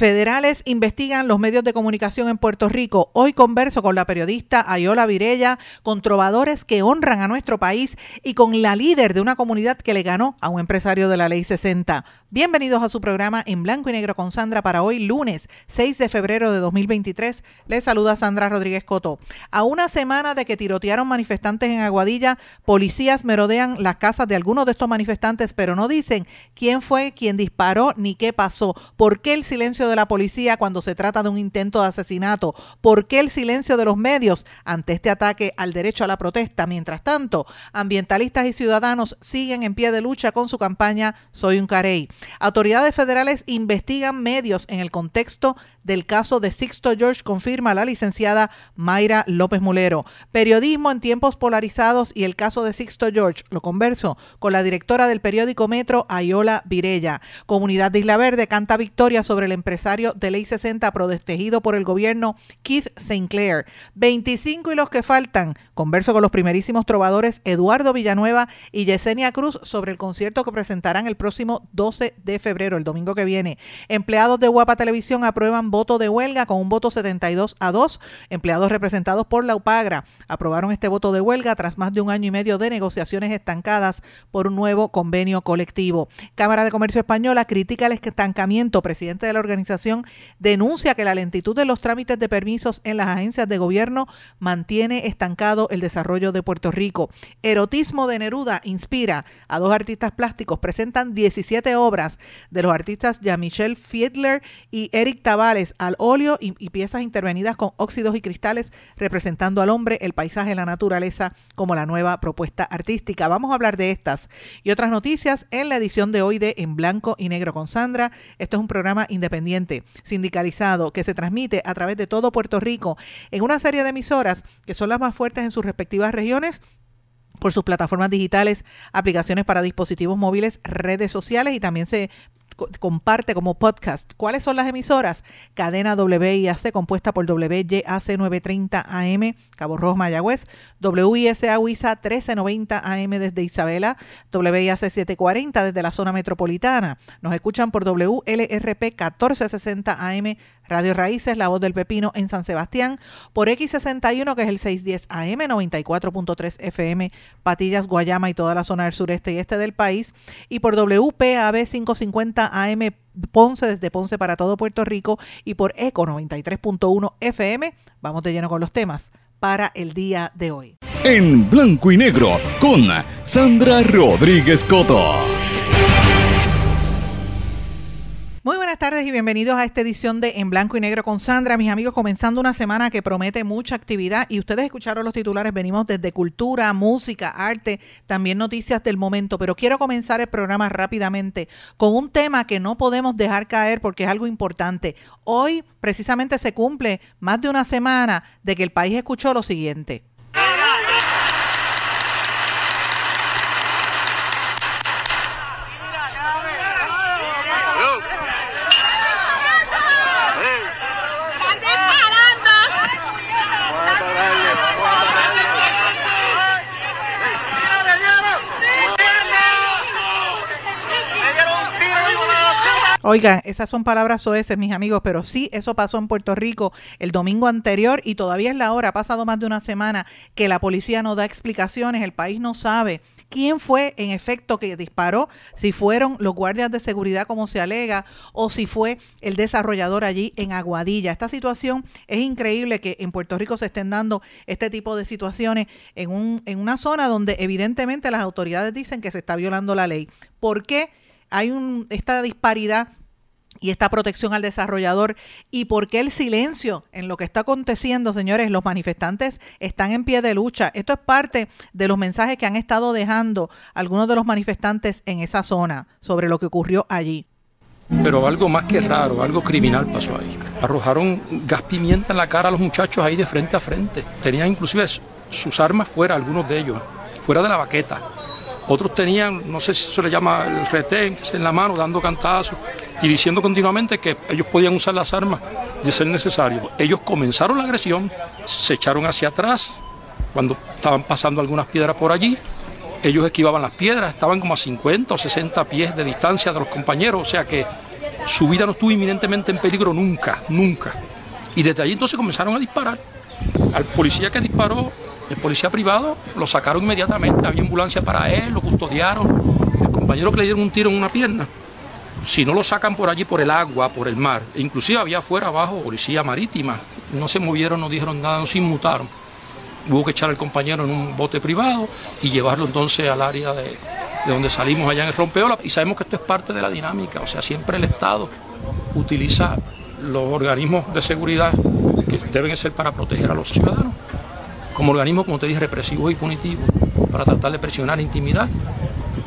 Federales investigan los medios de comunicación en Puerto Rico. Hoy converso con la periodista Ayola Virella, con trovadores que honran a nuestro país y con la líder de una comunidad que le ganó a un empresario de la Ley 60. Bienvenidos a su programa en blanco y negro con Sandra para hoy lunes 6 de febrero de 2023. Les saluda Sandra Rodríguez Coto. A una semana de que tirotearon manifestantes en Aguadilla, policías merodean las casas de algunos de estos manifestantes, pero no dicen quién fue quien disparó ni qué pasó. ¿Por qué el silencio de la policía cuando se trata de un intento de asesinato? ¿Por qué el silencio de los medios ante este ataque al derecho a la protesta? Mientras tanto, ambientalistas y ciudadanos siguen en pie de lucha con su campaña Soy un Carey. Autoridades federales investigan medios en el contexto del caso de Sixto George, confirma la licenciada Mayra López Mulero. Periodismo en tiempos polarizados y el caso de Sixto George. Lo converso con la directora del periódico Metro, Ayola Virella. Comunidad de Isla Verde canta victoria sobre el empresario de Ley 60 protegido por el gobierno Keith Sinclair. 25 y los que faltan. Converso con los primerísimos trovadores Eduardo Villanueva y Yesenia Cruz sobre el concierto que presentarán el próximo 12 de febrero, el domingo que viene. Empleados de Guapa Televisión aprueban voto de huelga con un voto 72 a 2. Empleados representados por la UPAGRA aprobaron este voto de huelga tras más de un año y medio de negociaciones estancadas por un nuevo convenio colectivo. Cámara de Comercio Española critica el estancamiento. Presidente de la organización denuncia que la lentitud de los trámites de permisos en las agencias de gobierno mantiene estancado el desarrollo de Puerto Rico. Erotismo de Neruda inspira a dos artistas plásticos. Presentan 17 obras de los artistas Jean-Michel Fiedler y Eric Tavares al óleo y, piezas intervenidas con óxidos y cristales representando al hombre, el paisaje, la naturaleza como la nueva propuesta artística. Vamos a hablar de estas y otras noticias en la edición de hoy de En Blanco y Negro con Sandra. Esto es un programa independiente, sindicalizado, que se transmite a través de todo Puerto Rico en una serie de emisoras que son las más fuertes en sus respectivas regiones por sus plataformas digitales, aplicaciones para dispositivos móviles, redes sociales y también se comparte como podcast. ¿Cuáles son las emisoras? Cadena WIAC compuesta por WYAC 930 AM, Cabo Rojo Mayagüez, WISA WISA 1390 AM desde Isabela, WIAC 740 desde la zona metropolitana. Nos escuchan por WLRP 1460 AM Radio Raíces, La Voz del Pepino en San Sebastián, por X61, que es el 610 AM, 94.3 FM, Patillas, Guayama y toda la zona del sureste y este del país, y por WPAB 550 AM Ponce desde Ponce para todo Puerto Rico y por ECO 93.1 FM. Vamos de lleno con los temas para el día de hoy. En blanco y negro con Sandra Rodríguez Coto. Tardes y bienvenidos a esta edición de En Blanco y Negro con Sandra. Mis amigos, comenzando una semana que promete mucha actividad y ustedes escucharon los titulares, venimos desde cultura, música, arte, también noticias del momento, pero quiero comenzar el programa rápidamente con un tema que no podemos dejar caer porque es algo importante. Hoy precisamente se cumple más de una semana de que el país escuchó lo siguiente. Oigan, esas son palabras soeces, mis amigos, pero sí, eso pasó en Puerto Rico el domingo anterior y todavía es la hora, ha pasado más de una semana que la policía no da explicaciones, el país no sabe quién fue en efecto que disparó, si fueron los guardias de seguridad como se alega o si fue el desarrollador allí en Aguadilla. Esta situación es increíble que en Puerto Rico se estén dando este tipo de situaciones en, un, en una zona donde evidentemente las autoridades dicen que se está violando la ley. ¿Por qué? Hay un, esta disparidad y esta protección al desarrollador y por qué el silencio en lo que está aconteciendo, señores, los manifestantes están en pie de lucha. Esto es parte de los mensajes que han estado dejando algunos de los manifestantes en esa zona sobre lo que ocurrió allí. Pero algo más que raro, algo criminal pasó ahí. Arrojaron gas pimienta en la cara a los muchachos ahí de frente a frente. Tenían inclusive sus armas fuera, algunos de ellos, fuera de la baqueta. Otros tenían, no sé si se le llama el retén, en la mano, dando cantazos y diciendo continuamente que ellos podían usar las armas de ser necesario. Ellos comenzaron la agresión, se echaron hacia atrás cuando estaban pasando algunas piedras por allí. Ellos esquivaban las piedras, estaban como a 50 o 60 pies de distancia de los compañeros, o sea que su vida no estuvo inminentemente en peligro nunca, nunca. Y desde allí entonces comenzaron a disparar. Al policía que disparó, el policía privado, lo sacaron inmediatamente, había ambulancia para él, lo custodiaron. El compañero que le dieron un tiro en una pierna, si no lo sacan por allí, por el agua, por el mar, e inclusive había afuera abajo policía marítima, no se movieron, no dijeron nada, no se inmutaron. Hubo que echar al compañero en un bote privado y llevarlo entonces al área de, de donde salimos allá en el rompeola. Y sabemos que esto es parte de la dinámica, o sea, siempre el Estado utiliza los organismos de seguridad que deben ser para proteger a los ciudadanos, como organismos, como te dije, represivos y punitivos, para tratar de presionar e intimidar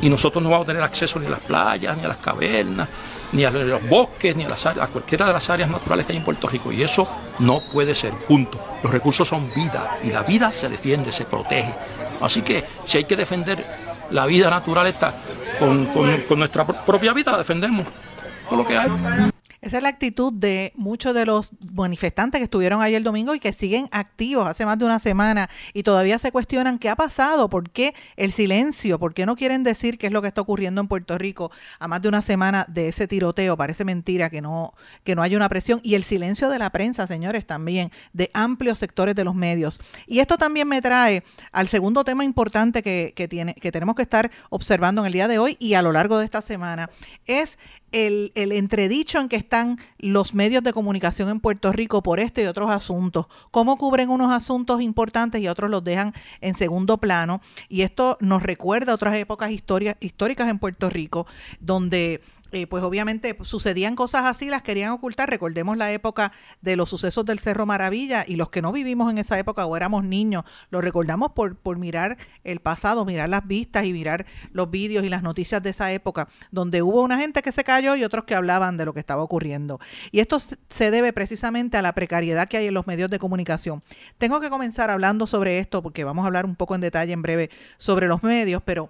y nosotros no vamos a tener acceso ni a las playas, ni a las cavernas, ni a los bosques, ni a, las a cualquiera de las áreas naturales que hay en Puerto Rico. Y eso no puede ser, punto. Los recursos son vida y la vida se defiende, se protege. Así que si hay que defender la vida natural esta con, con nuestra propia vida, la defendemos. Todo lo que hay. Esa es la actitud de muchos de los manifestantes que estuvieron ayer el domingo y que siguen activos hace más de una semana y todavía se cuestionan qué ha pasado, por qué el silencio, por qué no quieren decir qué es lo que está ocurriendo en Puerto Rico a más de una semana de ese tiroteo. Parece mentira que no, que no haya una presión y el silencio de la prensa, señores, también de amplios sectores de los medios. Y esto también me trae al segundo tema importante que, que, tiene, que tenemos que estar observando en el día de hoy y a lo largo de esta semana, es el, el, entredicho en que están los medios de comunicación en Puerto Rico por este y otros asuntos, cómo cubren unos asuntos importantes y otros los dejan en segundo plano. Y esto nos recuerda otras épocas históricas en Puerto Rico, donde eh, pues obviamente sucedían cosas así, las querían ocultar. Recordemos la época de los sucesos del Cerro Maravilla y los que no vivimos en esa época o éramos niños, lo recordamos por, por mirar el pasado, mirar las vistas y mirar los vídeos y las noticias de esa época, donde hubo una gente que se cayó y otros que hablaban de lo que estaba ocurriendo. Y esto se debe precisamente a la precariedad que hay en los medios de comunicación. Tengo que comenzar hablando sobre esto porque vamos a hablar un poco en detalle en breve sobre los medios, pero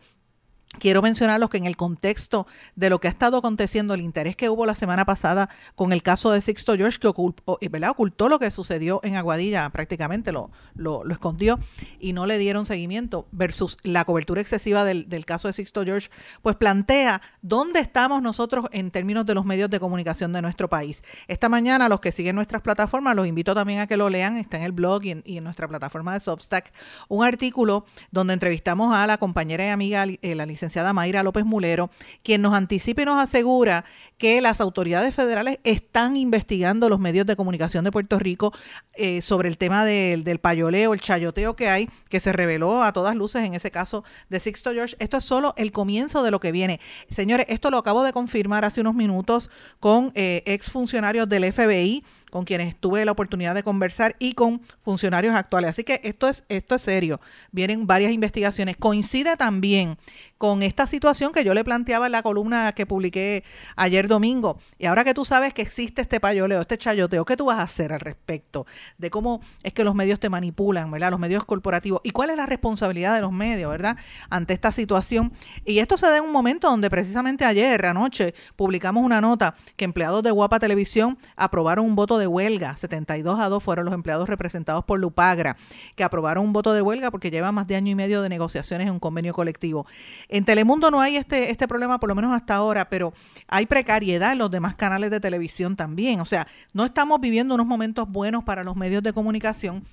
Quiero mencionarlos que en el contexto de lo que ha estado aconteciendo, el interés que hubo la semana pasada con el caso de Sixto George, que ocultó, ocultó lo que sucedió en Aguadilla, prácticamente lo, lo, escondió y no le dieron seguimiento, versus la cobertura excesiva del, del, caso de Sixto George, pues plantea dónde estamos nosotros en términos de los medios de comunicación de nuestro país. Esta mañana, los que siguen nuestras plataformas, los invito también a que lo lean, está en el blog y en, y en nuestra plataforma de Substack, un artículo donde entrevistamos a la compañera y amiga, eh, la licenciada licenciada Mayra López Mulero, quien nos anticipa y nos asegura que las autoridades federales están investigando los medios de comunicación de Puerto Rico eh, sobre el tema del, del payoleo, el chayoteo que hay, que se reveló a todas luces en ese caso de Sixto George. Esto es solo el comienzo de lo que viene. Señores, esto lo acabo de confirmar hace unos minutos con eh, ex funcionarios del FBI con quienes tuve la oportunidad de conversar y con funcionarios actuales. Así que esto es, esto es serio. Vienen varias investigaciones. Coincide también con esta situación que yo le planteaba en la columna que publiqué ayer domingo. Y ahora que tú sabes que existe este payoleo, este chayoteo, ¿qué tú vas a hacer al respecto? De cómo es que los medios te manipulan, ¿verdad? Los medios corporativos. ¿Y cuál es la responsabilidad de los medios, ¿verdad? Ante esta situación. Y esto se da en un momento donde precisamente ayer, anoche, publicamos una nota que empleados de Guapa Televisión aprobaron un voto de huelga. 72 a 2 fueron los empleados representados por Lupagra, que aprobaron un voto de huelga porque lleva más de año y medio de negociaciones en un convenio colectivo. En Telemundo no hay este, este problema, por lo menos hasta ahora, pero hay precariedad en los demás canales de televisión también. O sea, no estamos viviendo unos momentos buenos para los medios de comunicación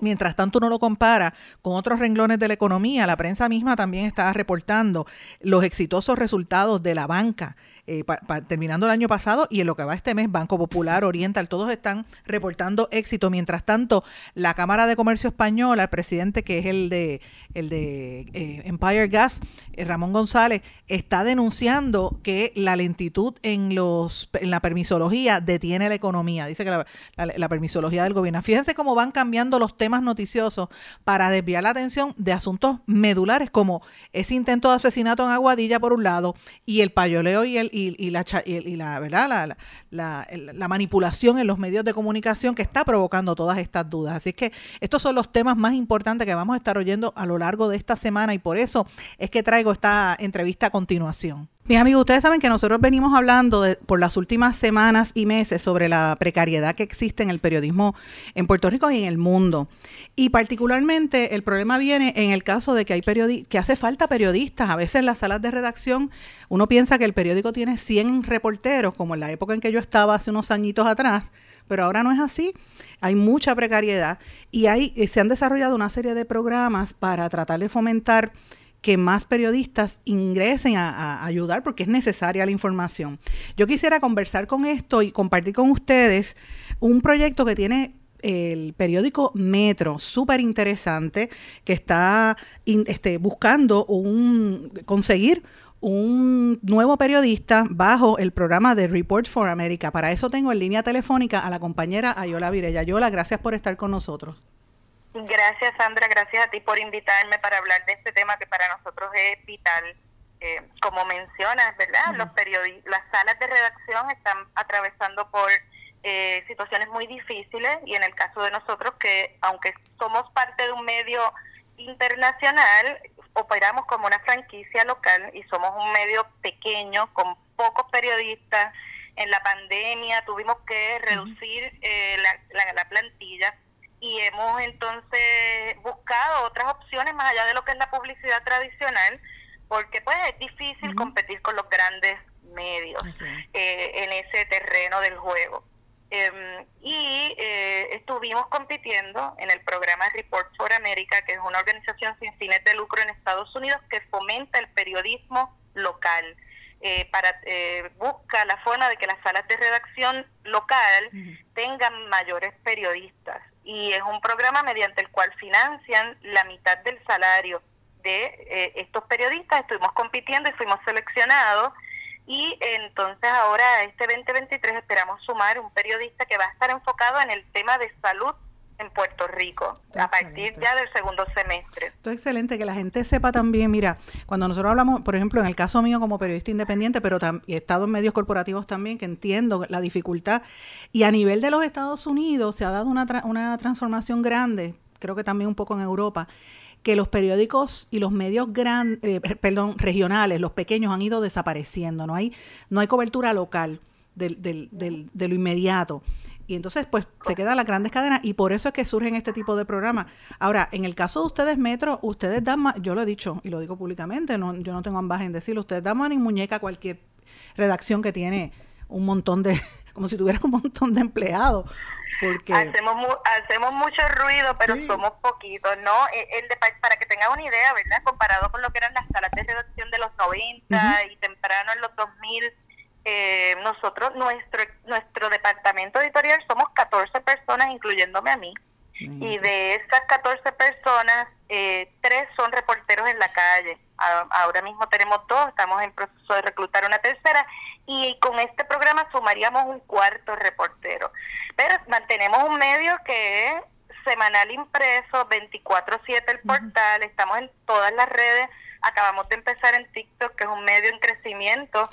Mientras tanto, uno lo compara con otros renglones de la economía. La prensa misma también está reportando los exitosos resultados de la banca eh, terminando el año pasado y en lo que va este mes, Banco Popular, Oriental, todos están reportando éxito. Mientras tanto, la Cámara de Comercio Española, el presidente que es el de, el de eh, Empire Gas, eh, Ramón González, está denunciando que la lentitud en, los, en la permisología detiene la economía. Dice que la permisología del gobierno. Fíjense cómo van cambiando los temas noticiosos para desviar la atención de asuntos medulares como ese intento de asesinato en Aguadilla por un lado y el payoleo y, el, y, la, y la, ¿verdad? La, la, manipulación en los medios de comunicación que está provocando todas estas dudas. Así que estos son los temas más importantes que vamos a estar oyendo a lo largo de esta semana y por eso es que traigo esta entrevista a continuación. Mis amigos, ustedes saben que nosotros venimos hablando por las últimas semanas y meses sobre la precariedad que existe en el periodismo en Puerto Rico y en el mundo. Y particularmente el problema viene en el caso de que hay que hace falta periodistas. A veces las salas de redacción uno piensa que el periódico tiene 100 reporteros, como en la época en que yo estaba hace unos añitos atrás, pero ahora no es así. Hay mucha precariedad y hay, se han desarrollado una serie de programas para tratar de fomentar que más periodistas ingresen a, ayudar porque es necesaria la información. Yo quisiera conversar con esto y compartir con ustedes un proyecto que tiene el periódico Metro, súper interesante, que está este, buscando un, conseguir un nuevo periodista bajo el programa de Report for America. Para eso tengo en línea telefónica a la compañera Ayola Virella. Ayola, gracias por estar con nosotros. Gracias, Sandra. Gracias a ti por invitarme para hablar de este tema que para nosotros es vital. Eh, como mencionas, ¿verdad? Los las salas de redacción están atravesando por eh, situaciones muy difíciles y en el caso de nosotros que aunque somos parte de un medio internacional, operamos como una franquicia local y somos un medio pequeño con pocos periodistas. En la pandemia tuvimos que reducir eh, la, la plantilla y hemos entonces buscado otras opciones más allá de lo que es la publicidad tradicional, porque pues es difícil competir con los grandes medios eh, en ese terreno del juego. Em, y eh, estuvimos compitiendo en el programa Report for America, que es una organización sin fines de lucro en Estados Unidos que fomenta el periodismo local. Eh, para eh, busca la forma de que las salas de redacción local tengan mayores periodistas y es un programa mediante el cual financian la mitad del salario de eh, estos periodistas. Estuvimos compitiendo y fuimos seleccionados y entonces ahora este 2023 esperamos sumar un periodista que va a estar enfocado en el tema de salud en Puerto Rico a partir ya del segundo semestre. Esto es excelente que la gente sepa también, mira, cuando nosotros hablamos, por ejemplo, en el caso mío como periodista independiente, pero he estado en medios corporativos también, que entiendo la dificultad, y a nivel de los Estados Unidos se ha dado una, una transformación grande, creo que también un poco en Europa, que los periódicos y los medios gran, eh, perdón, regionales, los pequeños han ido desapareciendo, no hay, no hay cobertura local del, del, del, de lo inmediato. Y entonces, pues, se quedan las grandes cadenas y por eso es que surgen este tipo de programas. Ahora, en el caso de ustedes, Metro, ustedes dan más, yo lo he dicho y lo digo públicamente, no, yo no tengo ambas en decirlo, ustedes dan más ni muñeca a cualquier redacción que tiene un montón de, como si tuviera un montón de empleados. Porque... Hacemos, hacemos mucho ruido, pero somos poquitos, ¿no? E, el de, para que tengan una idea, ¿verdad? Comparado con lo que eran las salas de redacción de los 90 y temprano en los 2000, eh, nosotros, nuestro, nuestro departamento editorial somos 14 personas, incluyéndome a mí. Y de esas 14 personas, eh, tres son reporteros en la calle. ahora mismo tenemos dos, estamos en proceso de reclutar una tercera y con este programa sumaríamos un cuarto reportero. Pero mantenemos un medio que es semanal impreso, 24/7 el portal, estamos en todas las redes, acabamos de empezar en TikTok, que es un medio en crecimiento,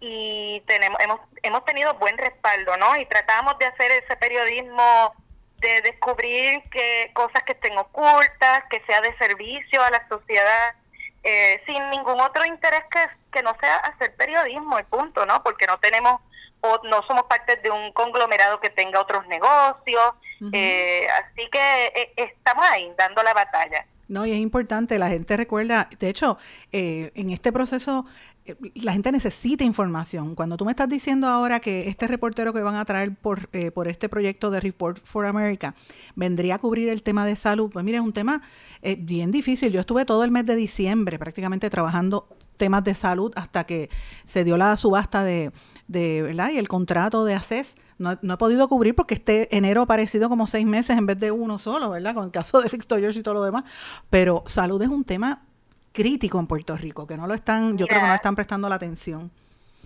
y tenemos hemos hemos tenido buen respaldo, ¿no? Y tratamos de hacer ese periodismo de descubrir que cosas que estén ocultas, que sea de servicio a la sociedad, eh, sin ningún otro interés que, que no sea hacer periodismo y punto, ¿no? Porque no tenemos o no somos parte de un conglomerado que tenga otros negocios, eh, así que eh, estamos ahí dando la batalla. No, y es importante, la gente recuerda, de hecho, en este proceso eh, la gente necesita información. Cuando tú me estás diciendo ahora que este reportero que van a traer por, eh, por este proyecto de Report for America vendría a cubrir el tema de salud, pues mira, es un tema eh, bien difícil. Yo estuve todo el mes de diciembre prácticamente trabajando temas de salud hasta que se dio la subasta de, de ¿verdad? Y el contrato de ACES. No, no, he podido cubrir porque este enero ha parecido como seis meses en vez de uno solo, ¿verdad? Con el caso de Sixto George y todo lo demás. Pero salud es un tema crítico en Puerto Rico, que no lo están, yo creo que no están prestando la atención.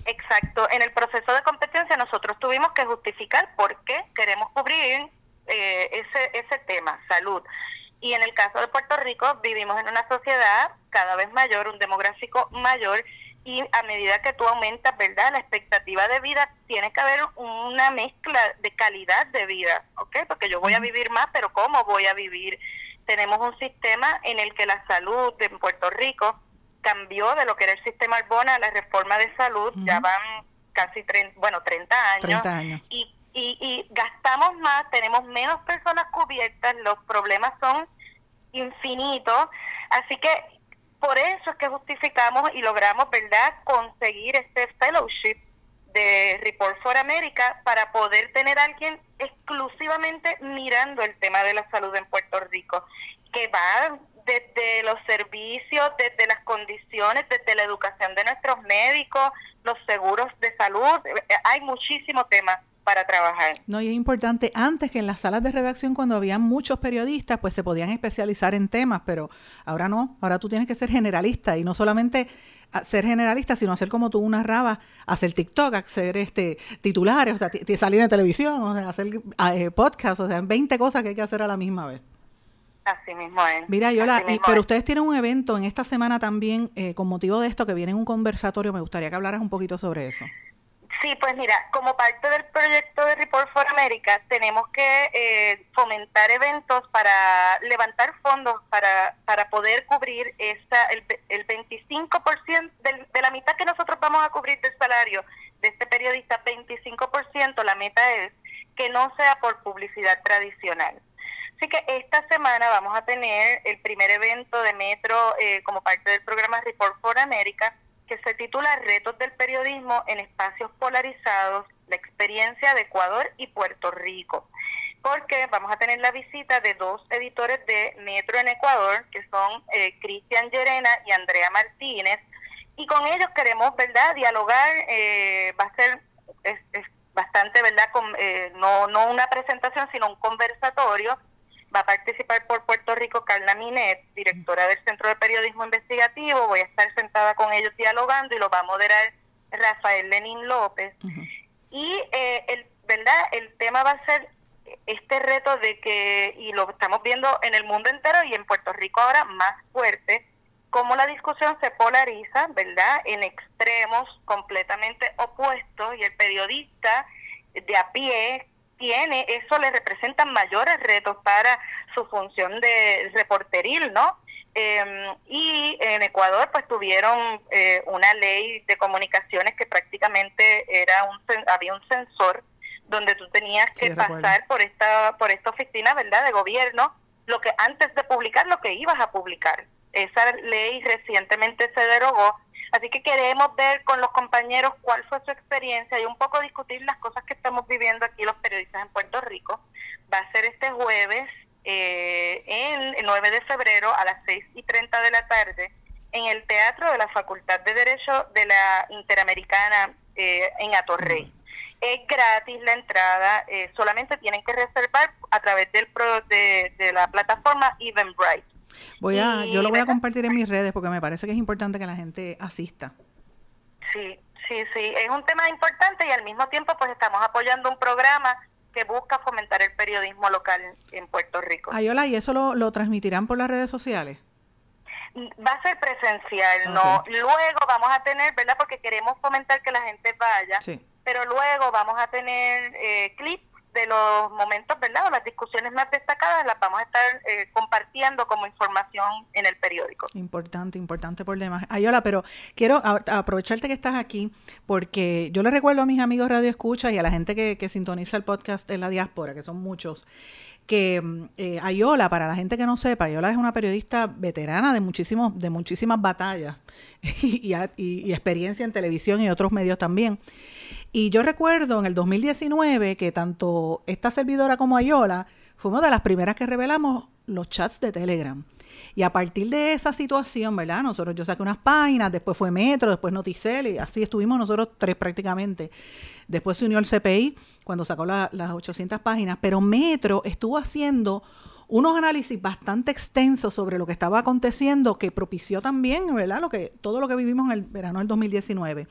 Exacto. En el proceso de competencia nosotros tuvimos que justificar por qué queremos cubrir eh, ese, ese tema, salud. Y en el caso de Puerto Rico vivimos en una sociedad cada vez mayor, un demográfico mayor, y a medida que tú aumentas, ¿verdad? La expectativa de vida, tiene que haber una mezcla de calidad de vida, ¿ok? Porque yo voy a vivir más, pero ¿cómo voy a vivir? Tenemos un sistema en el que la salud en Puerto Rico cambió de lo que era el sistema Arbona a la reforma de salud, ya van casi 30, bueno, 30 años, años. Y, y, y gastamos más, tenemos menos personas cubiertas, los problemas son infinitos, así que por eso es que justificamos y logramos, ¿verdad?, conseguir este fellowship de Report for America para poder tener a alguien exclusivamente mirando el tema de la salud en Puerto Rico, que va desde los servicios, desde las condiciones, desde la educación de nuestros médicos, los seguros de salud, hay muchísimo tema para trabajar. No, y es importante, antes que en las salas de redacción, cuando había muchos periodistas, pues se podían especializar en temas, pero ahora no, ahora tú tienes que ser generalista y no solamente ser generalista, sino hacer como tú una raba, hacer TikTok, hacer este titulares, o sea, salir en televisión, o sea, hacer eh, podcast, o sea, 20 cosas que hay que hacer a la misma vez. Así mismo es. Mira, Yola, pero ustedes tienen un evento en esta semana también eh, con motivo de esto que viene en un conversatorio. Me gustaría que hablaras un poquito sobre eso. Sí, pues mira, como parte del proyecto de Report for America, tenemos que eh, fomentar eventos para levantar fondos para, para poder cubrir esa, el, el 25% del, de la mitad que nosotros vamos a cubrir del salario de este periodista, 25%, la meta es que no sea por publicidad tradicional. Así que esta semana vamos a tener el primer evento de Metro eh, como parte del programa Report for America que se titula Retos del periodismo en espacios polarizados, la experiencia de Ecuador y Puerto Rico. Porque vamos a tener la visita de dos editores de Metro en Ecuador, que son eh, Cristian Llerena y Andrea Martínez, y con ellos queremos, ¿verdad?, dialogar, eh, va a ser es, bastante, ¿verdad?, con, eh, no, no una presentación, sino un conversatorio va a participar por Puerto Rico Carla Minet, directora del Centro de Periodismo Investigativo. Voy a estar sentada con ellos dialogando y lo va a moderar Rafael Lenín López. Y eh, el, ¿verdad? el tema va a ser este reto de que, y lo estamos viendo en el mundo entero y en Puerto Rico ahora más fuerte, cómo la discusión se polariza, ¿verdad? En extremos completamente opuestos y el periodista de a pie tiene, eso le representa mayores retos para su función de reporteril, ¿no? Em, y en Ecuador pues tuvieron eh, una ley de comunicaciones que prácticamente era un había un sensor donde tú tenías que pasar por esta por esta oficina, ¿verdad? de gobierno, lo que antes de publicar lo que ibas a publicar. Esa ley recientemente se derogó Así que queremos ver con los compañeros cuál fue su experiencia y un poco discutir las cosas que estamos viviendo aquí los periodistas en Puerto Rico. Va a ser este jueves, eh, el 9 de febrero a las 6 y 30 de la tarde, en el Teatro de la Facultad de Derecho de la Interamericana eh, en Atorrey. Es gratis la entrada, eh, solamente tienen que reservar a través del de, de la plataforma Eventbrite. Voy a, yo lo voy a compartir en mis redes porque me parece que es importante que la gente asista. Sí, sí, sí, es un tema importante y al mismo tiempo pues estamos apoyando un programa que busca fomentar el periodismo local en Puerto Rico. Ayola, ¿y eso lo, lo transmitirán por las redes sociales? Va a ser presencial, no. Luego vamos a tener, ¿verdad? Porque queremos fomentar que la gente vaya, sí. pero luego vamos a tener eh, clips de los momentos, ¿verdad? Las discusiones más destacadas las vamos a estar eh, compartiendo como información en el periódico. Importante, importante por demás. Ayola, pero quiero aprovecharte que estás aquí porque yo le recuerdo a mis amigos Radio Escucha y a la gente que, que sintoniza el podcast en la diáspora, que son muchos, que mm, eh, Ayola, para la gente que no sepa, Ayola es una periodista veterana de, muchísimos, de muchísimas batallas y, y experiencia en televisión y otros medios también. Y yo recuerdo en el 2019 que tanto esta servidora como Ayola fuimos de las primeras que revelamos los chats de Telegram. Y a partir de esa situación, ¿verdad? Nosotros, yo saqué unas páginas, después fue Metro, después Noticel, y así estuvimos nosotros tres prácticamente. Después se unió el CPI cuando sacó las 800 páginas, pero Metro estuvo haciendo unos análisis bastante extensos sobre lo que estaba aconteciendo que propició también, ¿verdad? Lo que, todo lo que vivimos en el verano del 2019.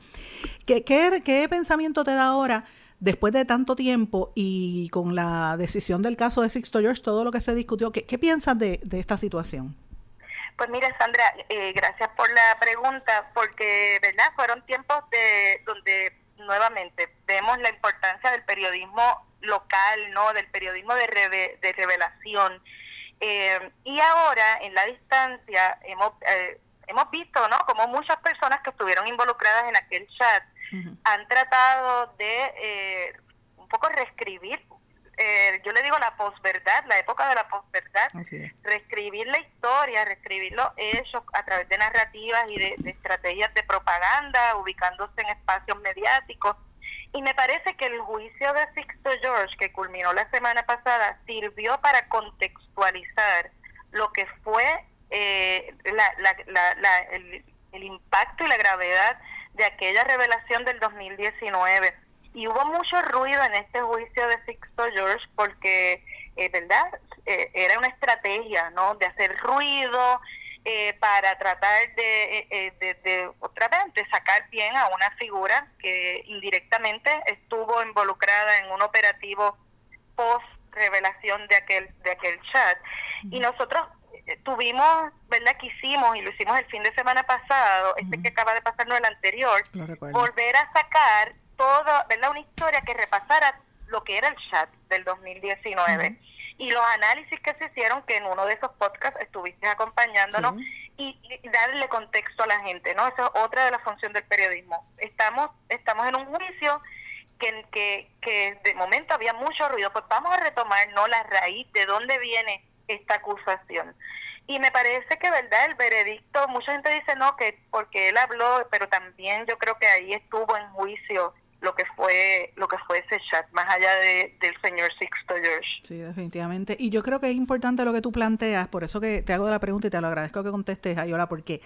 ¿Qué, qué, qué pensamiento te da ahora? después de tanto tiempo y con la decisión del caso de Sixto George, todo lo que se discutió, ¿qué, qué piensas de, de, esta situación? Pues mira, Sandra, eh, gracias por la pregunta, porque, ¿verdad? Fueron tiempos de donde nuevamente vemos la importancia del periodismo local, ¿no? Del periodismo de, de revelación. Eh, y ahora, en la distancia, hemos, eh, hemos visto, ¿no? Como muchas personas que estuvieron involucradas en aquel chat han tratado de eh, un poco reescribir eh, yo le digo la posverdad, la época de la posverdad, reescribir la historia, reescribir los hechos a través de narrativas y de, estrategias de propaganda, ubicándose en espacios mediáticos. Y me parece que el juicio de Sixto George, que culminó la semana pasada, sirvió para contextualizar lo que fue eh, el, el impacto y la gravedad de aquella revelación del 2019 y hubo mucho ruido en este juicio de Sixto George porque, eh, ¿verdad? Eh, era una estrategia, ¿no? De hacer ruido eh, para tratar de, de, otra vez, de sacar bien a una figura que indirectamente estuvo involucrada en un operativo post revelación de aquel de aquel chat. Y nosotros tuvimos, ¿verdad? Que hicimos y lo hicimos el fin de semana pasado, este que acaba de pasarnos el anterior, volver a sacar toda, ¿verdad? Una historia que repasara lo que era el chat del 2019 y los análisis que se hicieron, que en uno de esos podcasts estuviste acompañándonos y, darle contexto a la gente, ¿no? Esa es otra de las funciones del periodismo. Estamos, estamos en un juicio que, que, que de momento había mucho ruido, pues vamos a retomar, ¿no? La raíz de dónde viene esta acusación. Y me parece que, ¿verdad? El veredicto, mucha gente dice no, que porque él habló, pero también yo creo que ahí estuvo en juicio lo que fue lo que fue ese chat más allá de, del señor Sixto George. Sí, definitivamente. Y yo creo que es importante lo que tú planteas, por eso que te hago la pregunta y te lo agradezco que contestes, Ayola, porque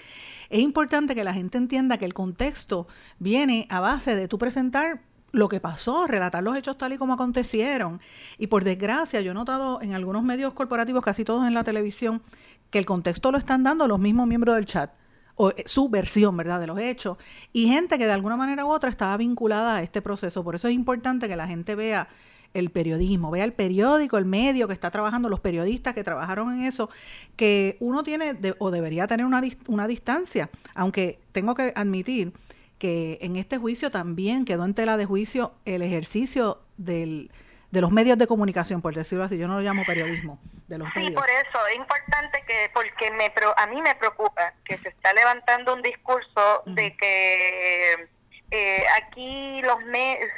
es importante que la gente entienda que el contexto viene a base de tú presentar lo que pasó, relatar los hechos tal y como acontecieron. Y por desgracia, yo he notado en algunos medios corporativos, casi todos en la televisión, que el contexto lo están dando los mismos miembros del chat o eh, su versión, ¿verdad?, de los hechos, y gente que de alguna manera u otra estaba vinculada a este proceso. Por eso es importante que la gente vea el periodismo, vea el periódico, el medio que está trabajando, los periodistas que trabajaron en eso, que uno tiene o debería tener una, una distancia, aunque tengo que admitir que en este juicio también quedó en tela de juicio el ejercicio del de los medios de comunicación, por decirlo así, yo no lo llamo periodismo, de los sí, por eso es importante que, porque me a mí me preocupa que se está levantando un discurso de que eh, aquí los medios,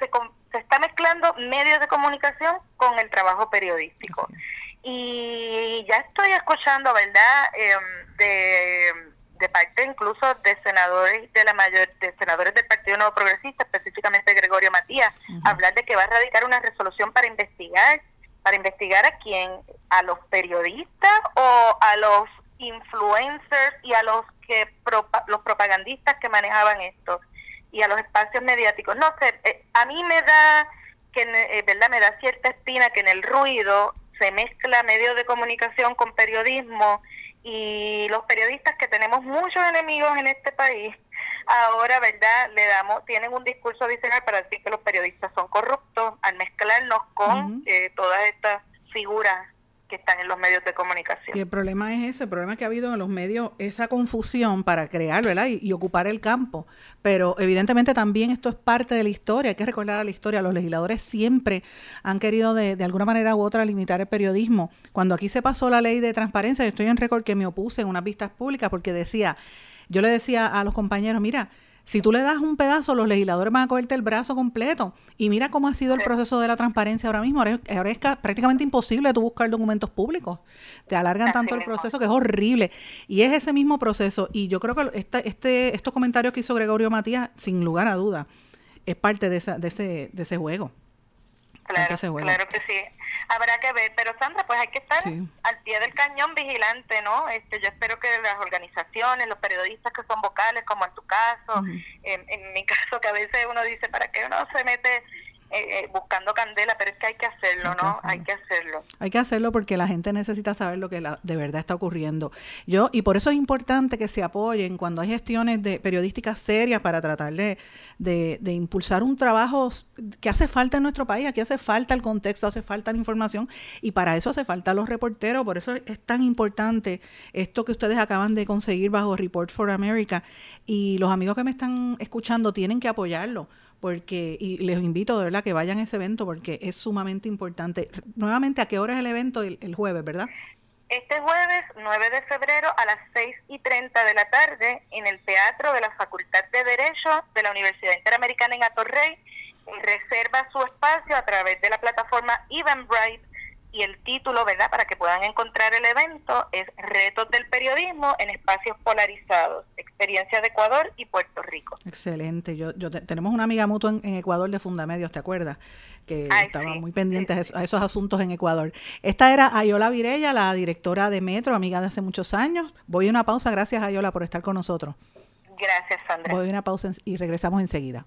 se, se, está mezclando medios de comunicación con el trabajo periodístico. Y ya estoy escuchando, ¿verdad?, em, de de parte incluso de senadores de la mayor de senadores del Partido Nuevo Progresista, específicamente Gregorio Matías, hablar de que va a radicar una resolución para investigar, para investigar a quién, a los periodistas o a los influencers y a los que los propagandistas que manejaban esto y a los espacios mediáticos. No sé, eh, a mí me da que eh, verdad me da cierta espina que en el ruido se mezcla medios de comunicación con periodismo y los periodistas que tenemos muchos enemigos en este país ahora verdad le damos tienen un discurso adicional para decir que los periodistas son corruptos al mezclarnos con eh, todas estas figuras que están en los medios de comunicación. Y el problema es ese, el problema que ha habido en los medios, esa confusión para crear, ¿verdad? Y, ocupar el campo. Pero evidentemente también esto es parte de la historia, hay que recordar a la historia, los legisladores siempre han querido de, de alguna manera u otra limitar el periodismo. Cuando aquí se pasó la ley de transparencia, yo estoy en récord que me opuse en unas vistas públicas porque decía, yo le decía a los compañeros, mira, si tú le das un pedazo, los legisladores van a cogerte el brazo completo. Y mira cómo ha sido el proceso de la transparencia ahora mismo. Ahora, es prácticamente imposible tú buscar documentos públicos. Te alargan tanto el proceso que es horrible. Y es ese mismo proceso. Y yo creo que este, estos comentarios que hizo Gregorio Matías, sin lugar a duda, es parte de, esa, de, ese, de ese juego. Claro, claro que sí. Habrá que ver, pero Sandra, pues hay que estar al pie del cañón vigilante, ¿no? Este, yo espero que las organizaciones, los periodistas que son vocales, como en tu caso, en, en mi caso, que a veces uno dice, ¿para qué uno se mete eh, eh, buscando candela, pero es que hay que hacerlo, ¿no? Hay que hacerlo. Hay que hacerlo porque la gente necesita saber lo que de verdad está ocurriendo. Yo y por eso es importante que se apoyen cuando hay gestiones de periodísticas serias para tratar de, de, impulsar un trabajo que hace falta en nuestro país. Aquí hace falta el contexto, hace falta la información y para eso hace falta los reporteros. Por eso es tan importante esto que ustedes acaban de conseguir bajo Report for America y los amigos que me están escuchando tienen que apoyarlo porque y les invito de verdad que vayan a ese evento porque es sumamente importante. Nuevamente, ¿a qué hora es el evento? El, jueves, ¿verdad? Este jueves 9 de febrero a las 6 y 30 de la tarde en el Teatro de la Facultad de Derecho de la Universidad Interamericana en Atorrey. Reserva su espacio a través de la plataforma Eventbrite y el título, ¿verdad? Para que puedan encontrar el evento es Retos del Periodismo en Espacios Polarizados, Experiencia de Ecuador y Puerto Rico. Excelente. Yo, yo tenemos una amiga mutua en, Ecuador de Fundamedios, ¿te acuerdas? Que estaba muy pendiente a, esos asuntos en Ecuador. Esta era Ayola Virella, la directora de Metro, amiga de hace muchos años. Voy a una pausa. Gracias, Ayola, por estar con nosotros. Gracias, Sandra. Voy a una pausa y regresamos enseguida.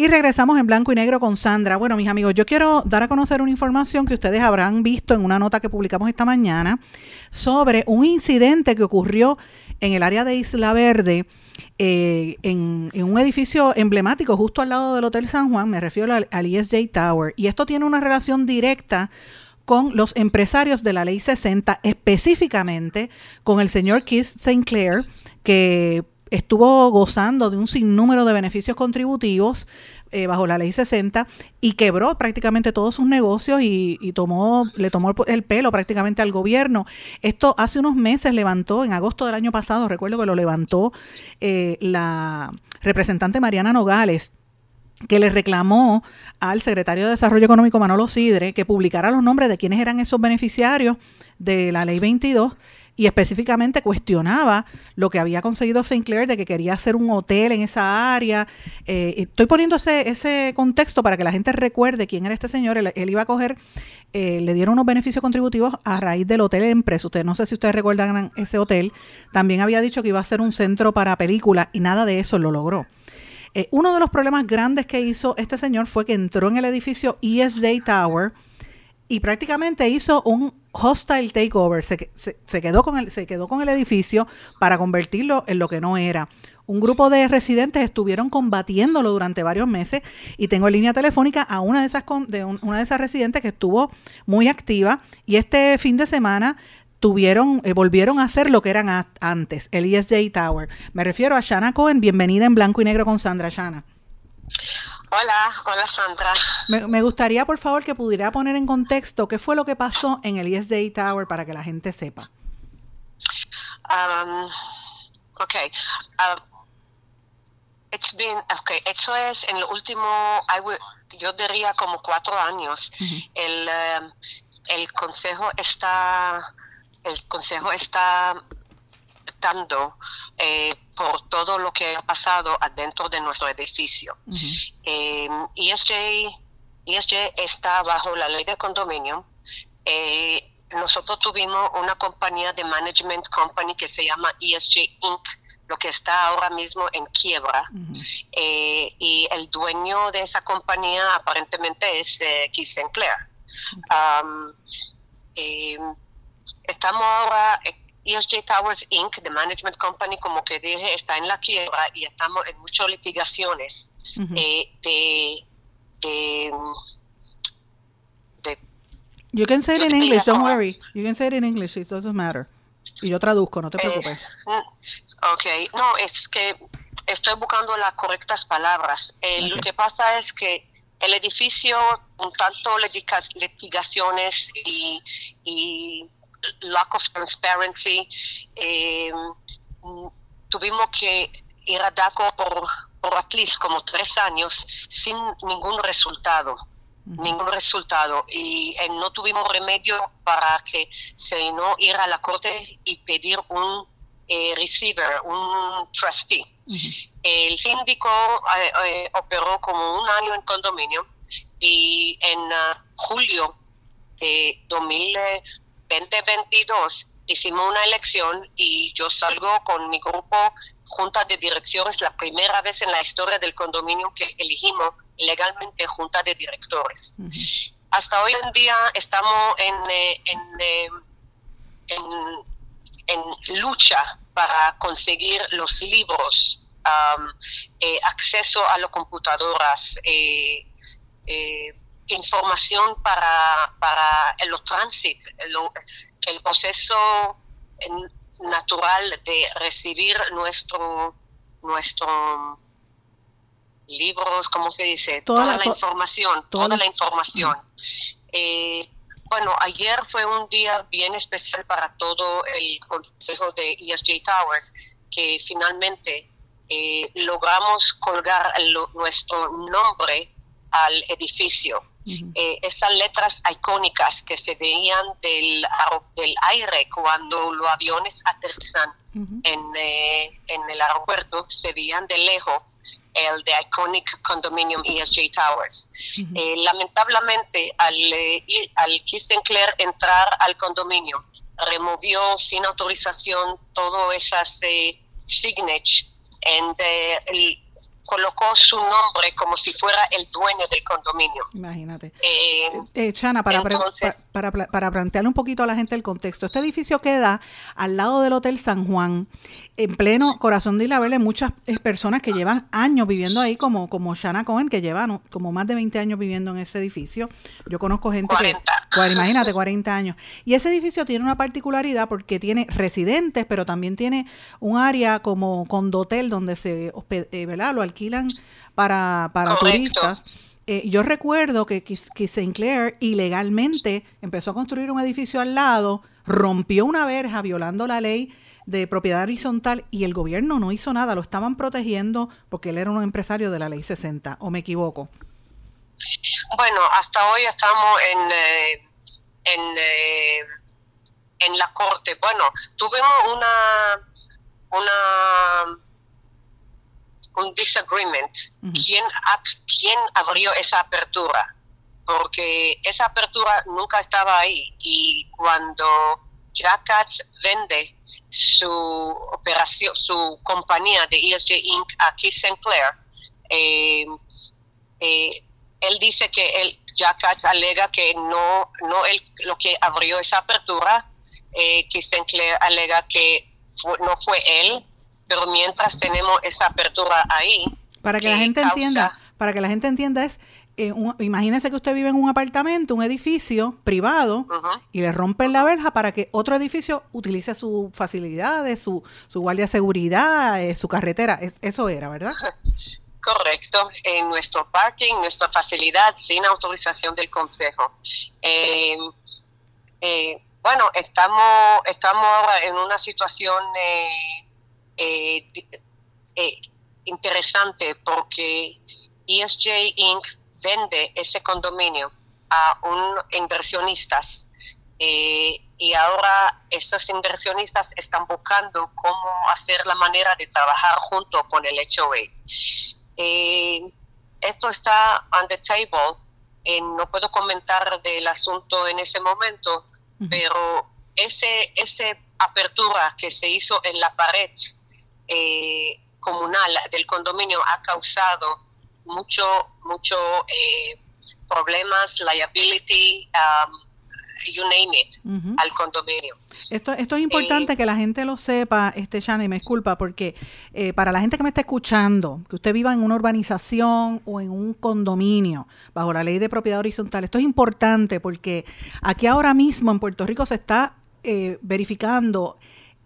Y regresamos en blanco y negro con Sandra. Bueno, mis amigos, yo quiero dar a conocer una información que ustedes habrán visto en una nota que publicamos esta mañana sobre un incidente que ocurrió en el área de Isla Verde. Eh, en, un edificio emblemático justo al lado del Hotel San Juan, me refiero al, al ESJ Tower, y esto tiene una relación directa con los empresarios de la Ley 60, específicamente con el señor Keith St. Clair, que estuvo gozando de un sinnúmero de beneficios contributivos eh, bajo la ley 60 y quebró prácticamente todos sus negocios y, tomó, le tomó el pelo prácticamente al gobierno. Esto hace unos meses levantó, en agosto del año pasado, recuerdo que lo levantó eh, la representante Mariana Nogales que le reclamó al secretario de Desarrollo Económico Manolo Sidre que publicara los nombres de quienes eran esos beneficiarios de la ley 22 y específicamente cuestionaba lo que había conseguido Sinclair de que quería hacer un hotel en esa área. Eh, estoy poniendo ese, contexto para que la gente recuerde quién era este señor. Él, iba a coger, eh, le dieron unos beneficios contributivos a raíz del hotel Empresa. Ustedes no sé si ustedes recuerdan ese hotel. También había dicho que iba a ser un centro para películas y nada de eso lo logró. Eh, uno de los problemas grandes que hizo este señor fue que entró en el edificio ESJ Tower y prácticamente hizo un hostile takeover, se, quedó con el, se quedó con el edificio para convertirlo en lo que no era. Un grupo de residentes estuvieron combatiéndolo durante varios meses y tengo en línea telefónica a una de esas de una de esas residentes que estuvo muy activa y este fin de semana tuvieron eh, volvieron a hacer lo que eran antes, el ESJ Tower. Me refiero a Shana Cohen, bienvenida en blanco y negro con Sandra Shana. Hola, hola Sandra. Me, gustaría, por favor, que pudiera poner en contexto qué fue lo que pasó en el ESJ Tower para que la gente sepa. Um, ok. Uh, it's been, okay, eso es en lo último, yo diría como cuatro años. el, um, el consejo está, el consejo está dando eh, por todo lo que ha pasado adentro de nuestro edificio. Eh, ESJ, ESJ, está bajo la ley de condominio. Eh, nosotros tuvimos una compañía de management company que se llama ESJ Inc., lo que está ahora mismo en quiebra. Eh, y el dueño de esa compañía aparentemente es Keith Sinclair. Um, estamos ahora ESJ Towers Inc., the management company, como que dije, está en la quiebra y estamos en muchas litigaciones eh, de, de, de, You can say it in English, don't worry. You can say it in English, it doesn't matter. Y yo traduzco, no te eh, preocupes. ok, no, es que estoy buscando las correctas palabras. Lo que pasa es que el edificio un tanto litigaciones y, y lack of transparency, eh, tuvimos que ir a DACO por, por at least como tres años sin ningún resultado ningún resultado. Y eh, no tuvimos remedio para que se no ir a la corte y pedir un eh, receiver, un trustee. El síndico eh, operó como un año en condominio y en ah, julio de 2022 hicimos una elección y yo salgo con mi grupo junta de direcciones, la primera vez en la historia del condominio que elegimos legalmente junta de directores. Hasta hoy en día estamos en, eh, eh, en, en, lucha para conseguir los libros, eh, acceso a las computadoras, información para, para los tránsito, el proceso natural de recibir nuestro, nuestro libros, ¿cómo se dice? Toda, la, información, toda, la información. Eh, bueno, ayer fue un día bien especial para todo el consejo de ESJ Towers, que finalmente eh, logramos colgar nuestro nombre al edificio. Eh, esas letras icónicas que se veían del, del aire cuando los aviones aterrizan en, en el aeropuerto, se veían de lejos el de Iconic Condominium ESJ Towers. Eh, lamentablemente, al, eh, al Sinclair entrar al condominio, removió sin autorización todas esas eh, signatures en el colocó su nombre como si fuera el dueño del condominio. Imagínate. Eh, eh Chana, para, para, para, plantearle un poquito a la gente el contexto, este edificio queda al lado del Hotel San Juan, en pleno corazón de Isla Verde, muchas eh, personas que llevan años viviendo ahí, como, como Shana Cohen, que llevan como más de 20 años viviendo en ese edificio. Yo conozco gente 40. que, imagínate, 40 años. Y ese edificio tiene una particularidad porque tiene residentes, pero también tiene un área como condotel donde se eh, ¿verdad? lo alquilan para, para turistas. Eh, yo recuerdo que, que, Sinclair ilegalmente empezó a construir un edificio al lado, rompió una verja violando la ley de propiedad horizontal y el gobierno no hizo nada, lo estaban protegiendo porque él era un empresario de la ley 60, ¿o me equivoco? Bueno, hasta hoy estamos en, eh, en, eh, en la corte. Bueno, tuvimos una, una un disagreement. ¿Quién, ¿Quién abrió esa apertura? Porque esa apertura nunca estaba ahí. Y cuando Jackass vende su operación, su compañía de ESG Inc. a Keith Sinclair, eh, eh, él dice que el Jackass alega que no, no el, lo que abrió esa apertura, eh, Keith Sinclair alega que no fue él, pero mientras tenemos esa apertura ahí. Para que, la gente entienda, para que la gente entienda es, eh, imagínese que usted vive en un apartamento, un edificio privado, y le rompen la verja para que otro edificio utilice sus facilidades, su, su guardia de seguridad, eh, su carretera. eso era, ¿verdad? Correcto, en nuestro parking, nuestra facilidad, sin autorización del consejo. Em, eh, bueno, estamos, estamos ahora en una situación eh, interesante porque ESJ Inc. vende ese condominio a un inversionistas eh, y ahora estos inversionistas están buscando cómo hacer la manera de trabajar junto con el HOA. esto está on the table. no puedo comentar del asunto en ese momento, pero ese, ese apertura que se hizo en la pared eh, comunal del condominio ha causado mucho, mucho eh, problemas, liability, um, you name it, al condominio. Esto, esto es importante eh, que la gente lo sepa, este Shani, me disculpa, porque para la gente que me está escuchando, que usted viva en una urbanización o en un condominio bajo la ley de propiedad horizontal, esto es importante porque aquí ahora mismo en Puerto Rico se está verificando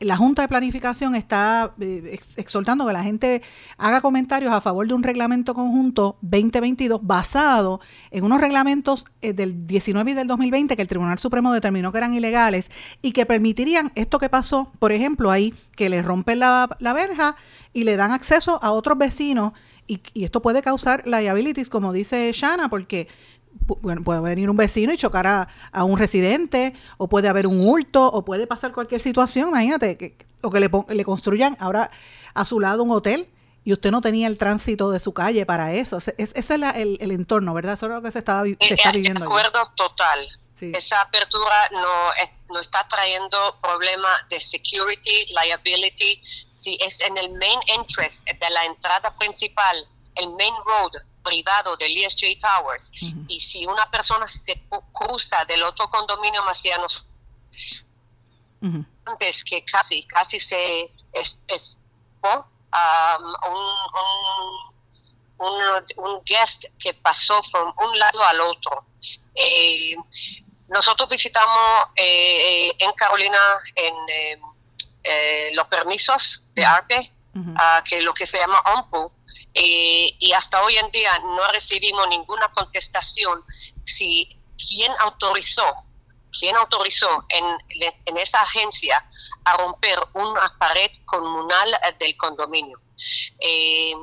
la Junta de Planificación está eh, exhortando que la gente haga comentarios a favor de un reglamento conjunto 2022 basado en unos reglamentos eh, del 19 y del 2020 que el Tribunal Supremo determinó que eran ilegales y que permitirían esto que pasó, por ejemplo, ahí, que le rompen la, la verja y le dan acceso a otros vecinos y, y esto puede causar liabilities, como dice Shana, porque bueno, puede venir un vecino y chocar a, un residente, o puede haber un hurto, o puede pasar cualquier situación, imagínate, que, o que le, le construyan ahora a su lado un hotel y usted no tenía el tránsito de su calle para eso. ese es el, el, entorno, ¿verdad? Eso es lo que se, estaba, se está eh, viviendo. De acuerdo total. Esa apertura no, no está trayendo problema de security, liability. Si es en el main entrance de la entrada principal, el main road, privado del ESJ Towers y si una persona se cruza del otro condominio marcianos antes que casi casi se es, es um, un, un, guest que pasó de un lado al otro. Eh, nosotros visitamos eh, en Carolina en eh, los permisos de ARPE ah, que lo que se llama OMPU eh, y hasta hoy en día no recibimos ninguna contestación si quién autorizó quién autorizó en, en esa agencia a romper una pared comunal del condominio. Eh,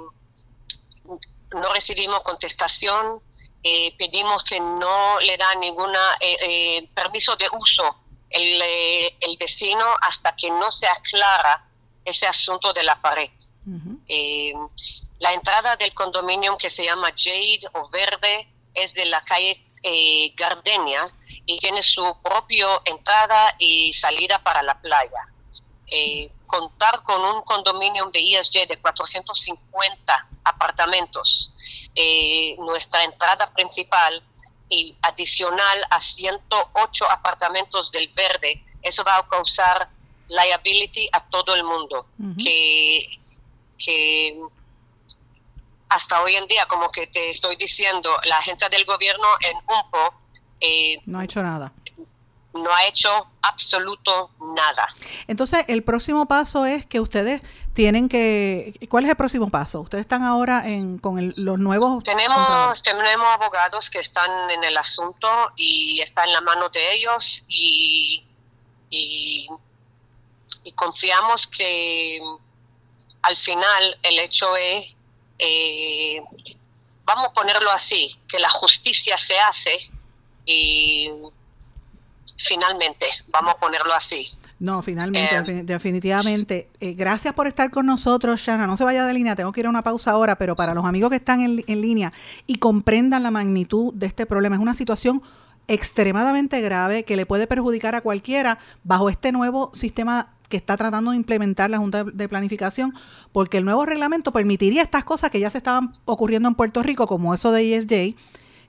no recibimos contestación, eh, pedimos que no le dan ningún permiso de uso el, el, vecino hasta que no se aclara ese asunto de la pared. La entrada del condominio que se llama Jade o Verde es de la calle eh, Gardenia y tiene su propia entrada y salida para la playa. Eh, contar con un condominio de ISJ de 450 apartamentos, eh, nuestra entrada principal y adicional a 108 apartamentos del verde, eso va a causar liability a todo el mundo, que, que hasta hoy en día, como que te estoy diciendo, la agencia del gobierno en UNPO eh, no ha hecho nada. No ha hecho absoluto nada. Entonces, el próximo paso es que ustedes tienen que... ¿Cuál es el próximo paso? Ustedes están ahora en, con los nuevos... Tenemos, tenemos abogados que están en el asunto y está en la mano de ellos y, y, y confiamos que al final el hecho es eh, vamos a ponerlo así, que la justicia se hace y finalmente, vamos a ponerlo así. No, finalmente, eh, definitivamente. Eh, gracias por estar con nosotros, Shana. No se vaya de línea, tengo que ir a una pausa ahora, pero para los amigos que están en, en línea y comprendan la magnitud de este problema, es una situación extremadamente grave que le puede perjudicar a cualquiera bajo este nuevo sistema que está tratando de implementar la Junta de Planificación, porque el nuevo reglamento permitiría estas cosas que ya se estaban ocurriendo en Puerto Rico, como eso de ESJ,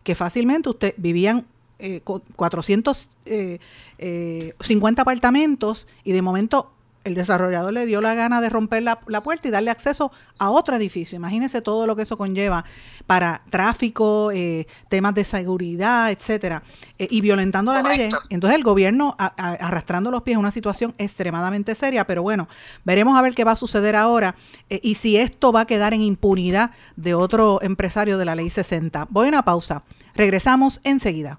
que fácilmente usted vivían eh, 450 eh, eh, apartamentos y de momento el desarrollador le dio la gana de romper la, puerta y darle acceso a otro edificio. Imagínense todo lo que eso conlleva para tráfico, eh, temas de seguridad, etcétera, eh, y violentando la ley. Entonces el gobierno arrastrando los pies es una situación extremadamente seria, pero bueno, veremos a ver qué va a suceder ahora eh, y si esto va a quedar en impunidad de otro empresario de la ley 60. Voy a una pausa. Regresamos enseguida.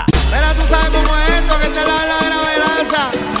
Pero tú sabes cómo es esto que te la la gravelaza.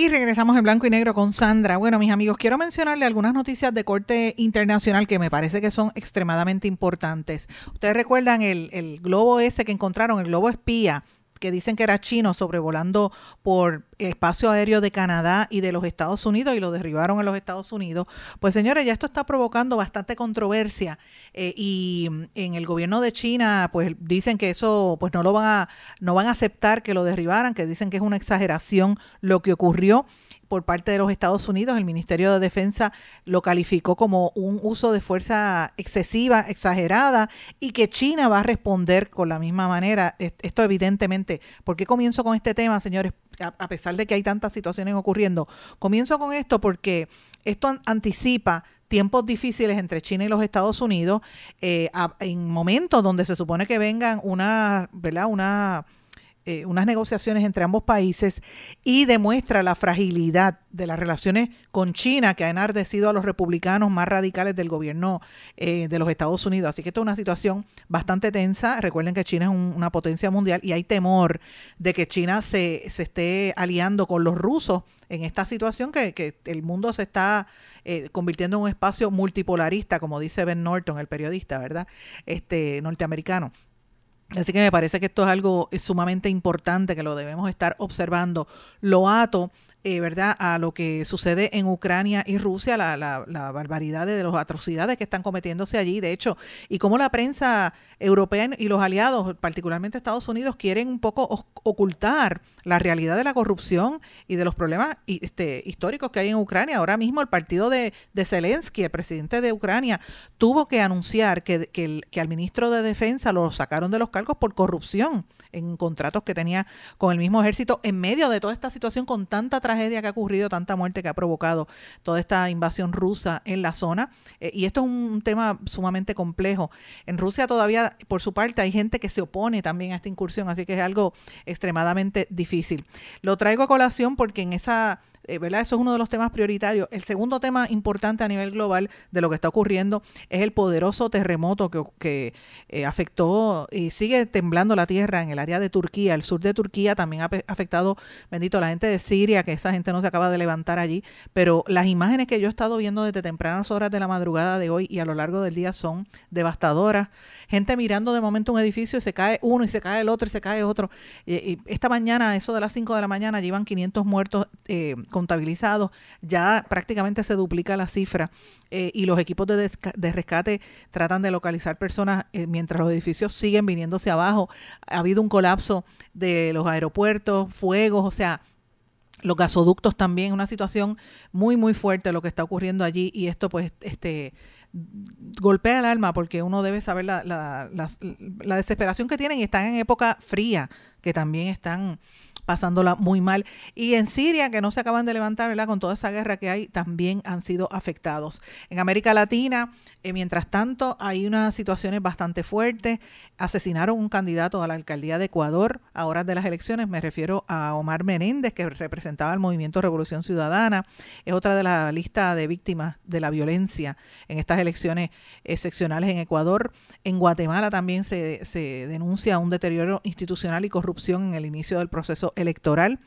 Y regresamos en blanco y negro con Sandra. Bueno, mis amigos, quiero mencionarle algunas noticias de corte internacional que me parece que son extremadamente importantes. Ustedes recuerdan el, el globo ese que encontraron, el globo espía que dicen que era chino sobrevolando por espacio aéreo de Canadá y de los Estados Unidos y lo derribaron en los Estados Unidos. Pues señores, ya esto está provocando bastante controversia eh, y en el gobierno de China pues dicen que eso pues no lo van a no van a aceptar que lo derribaran, que dicen que es una exageración lo que ocurrió por parte de los Estados Unidos, el Ministerio de Defensa lo calificó como un uso de fuerza excesiva, exagerada, y que China va a responder con la misma manera. Esto evidentemente, ¿por qué comienzo con este tema, señores? A pesar de que hay tantas situaciones ocurriendo, comienzo con esto porque esto anticipa tiempos difíciles entre China y los Estados Unidos, eh, en momentos donde se supone que vengan una, ¿verdad? Una eh, unas negociaciones entre ambos países y demuestra la fragilidad de las relaciones con China que ha enardecido a los republicanos más radicales del gobierno eh, de los Estados Unidos. Así que esta es una situación bastante tensa. Recuerden que China es una potencia mundial y hay temor de que China se, se esté aliando con los rusos en esta situación que, que el mundo se está eh, convirtiendo en un espacio multipolarista, como dice Ben Norton, el periodista, ¿verdad? Este norteamericano. Así que me parece que esto es algo sumamente importante que lo debemos estar observando. Lo ato eh, ¿verdad? a lo que sucede en Ucrania y Rusia, la, la, la barbaridad de las atrocidades que están cometiéndose allí, de hecho, y cómo la prensa europea y los aliados, particularmente Estados Unidos, quieren un poco ocultar la realidad de la corrupción y de los problemas este, históricos que hay en Ucrania. Ahora mismo el partido de, Zelensky, el presidente de Ucrania, tuvo que anunciar que, que al ministro de Defensa lo sacaron de los cargos por corrupción en contratos que tenía con el mismo ejército en medio de toda esta situación con tanta tragedia que ha ocurrido, tanta muerte que ha provocado toda esta invasión rusa en la zona. Eh, y esto es un tema sumamente complejo. En Rusia todavía, por su parte, hay gente que se opone también a esta incursión, así que es algo extremadamente difícil. Lo traigo a colación porque en esa eh, ¿verdad? Eso es uno de los temas prioritarios. El segundo tema importante a nivel global de lo que está ocurriendo es el poderoso terremoto que, que eh, afectó y sigue temblando la tierra en el área de Turquía. El sur de Turquía también ha afectado, bendito, la gente de Siria, que esa gente no se acaba de levantar allí. Pero las imágenes que yo he estado viendo desde tempranas horas de la madrugada de hoy y a lo largo del día son devastadoras gente mirando de momento un edificio y se cae uno y se cae el otro y se cae otro. Y, esta mañana, eso de las 5 de la mañana, llevan 500 muertos eh, contabilizados, ya prácticamente se duplica la cifra eh, y los equipos de, rescate tratan de localizar personas eh, mientras los edificios siguen viniéndose abajo. Ha habido un colapso de los aeropuertos, fuegos, o sea, los gasoductos también, una situación muy, muy fuerte lo que está ocurriendo allí y esto pues este golpea el alma porque uno debe saber la, la, la, desesperación que tienen y están en época fría, que también están pasándola muy mal. Y en Siria, que no se acaban de levantar, ¿verdad? Con toda esa guerra que hay, también han sido afectados. En América Latina, eh, mientras tanto, hay unas situaciones bastante fuertes. Asesinaron un candidato a la alcaldía de Ecuador a horas de las elecciones. Me refiero a Omar Menéndez, que representaba el movimiento Revolución Ciudadana. Es otra de la lista de víctimas de la violencia en estas elecciones excepcionales en Ecuador. En Guatemala también se, se denuncia un deterioro institucional y corrupción en el inicio del proceso electoral.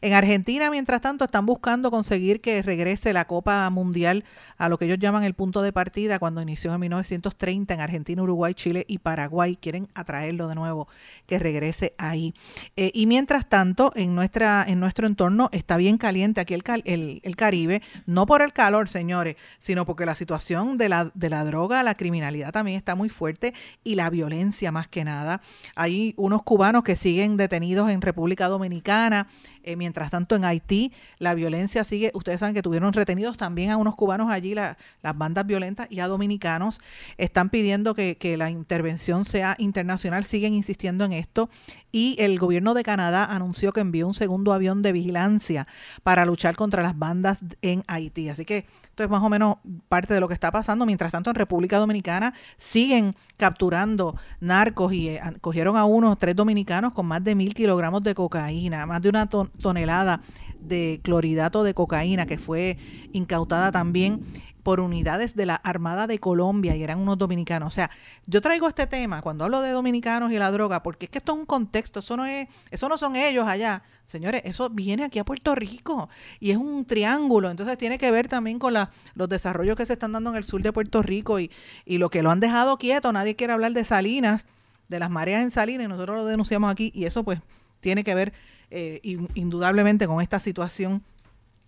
En Argentina, mientras tanto, están buscando conseguir que regrese la Copa Mundial a lo que ellos llaman el punto de partida, cuando inició en 1930 en Argentina, Uruguay, Chile y Paraguay. Quieren atraerlo de nuevo, que regrese ahí. Eh, y mientras tanto, en, nuestra, en nuestro entorno está bien caliente aquí el, el, el, Caribe, no por el calor, señores, sino porque la situación de la, de la droga, la criminalidad también está muy fuerte y la violencia más que nada. Hay unos cubanos que siguen detenidos en República Dominicana. Dominicana eh, mientras tanto, en Haití la violencia sigue. Ustedes saben que tuvieron retenidos también a unos cubanos allí, las bandas violentas, y a dominicanos. Están pidiendo que, que la intervención sea internacional, siguen insistiendo en esto. Y el gobierno de Canadá anunció que envió un segundo avión de vigilancia para luchar contra las bandas en Haití. Así que esto es más o menos parte de lo que está pasando. Mientras tanto, en República Dominicana siguen capturando narcos y eh, cogieron a unos tres dominicanos con más de mil kilogramos de cocaína, más de una tonelada de cloridato de cocaína que fue incautada también por unidades de la Armada de Colombia y eran unos dominicanos. O sea, yo traigo este tema cuando hablo de dominicanos y la droga, porque es que esto es un contexto, eso no es, eso no son ellos allá. Señores, eso viene aquí a Puerto Rico y es un triángulo, entonces tiene que ver también con los desarrollos que se están dando en el sur de Puerto Rico y, y lo que lo han dejado quieto. Nadie quiere hablar de Salinas, de las mareas en Salinas, y nosotros lo denunciamos aquí y eso pues tiene que ver eh, indudablemente con esta situación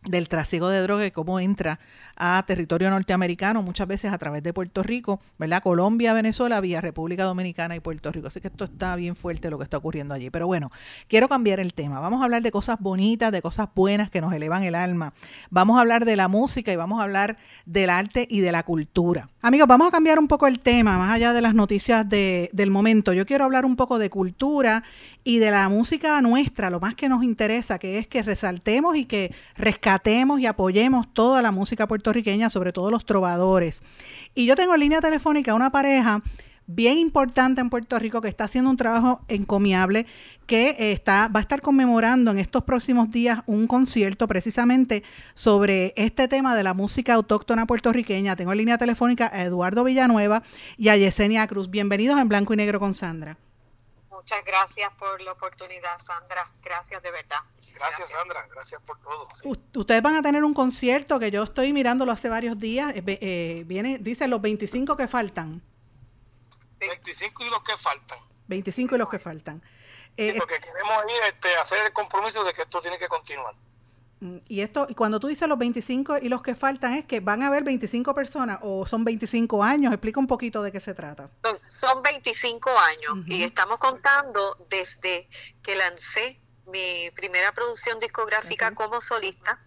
del trasiego de droga y cómo entra a territorio norteamericano, muchas veces a través de Puerto Rico, ¿verdad? Colombia, Venezuela, vía República Dominicana y Puerto Rico. Así que esto está bien fuerte lo que está ocurriendo allí. Pero bueno, quiero cambiar el tema. Vamos a hablar de cosas bonitas, de cosas buenas que nos elevan el alma. Vamos a hablar de la música y vamos a hablar del arte y de la cultura. Amigos, vamos a cambiar un poco el tema, más allá de las noticias de, del momento. Yo quiero hablar un poco de cultura y de la música nuestra, lo más que nos interesa, que es que resaltemos y que rescatemos y apoyemos toda la música puertorriqueña sobre todo los trovadores. Y yo tengo en línea telefónica una pareja bien importante en Puerto Rico que está haciendo un trabajo encomiable que eh, está, va a estar conmemorando en estos próximos días un concierto precisamente sobre este tema de la música autóctona puertorriqueña. Tengo en línea telefónica a Eduardo Villanueva y a Yesenia Cruz. Bienvenidos en Blanco y Negro con Sandra. Muchas gracias por la oportunidad, Sandra. Gracias de verdad. Gracias, Sandra. Gracias por todo. Ustedes van a tener un concierto que yo estoy mirándolo hace varios días. Eh, eh, viene, dice los 25 que faltan. 25 y los que faltan. 25 y los que faltan. Eh, porque queremos ir este, hacer el compromiso de que esto tiene que continuar. Mm, y esto, y cuando tú dices los 25 y los que faltan, ¿es que van a haber 25 personas o son 25 años? Explica un poquito de qué se trata. Son 25 años y estamos contando desde que lancé mi primera producción discográfica como solista,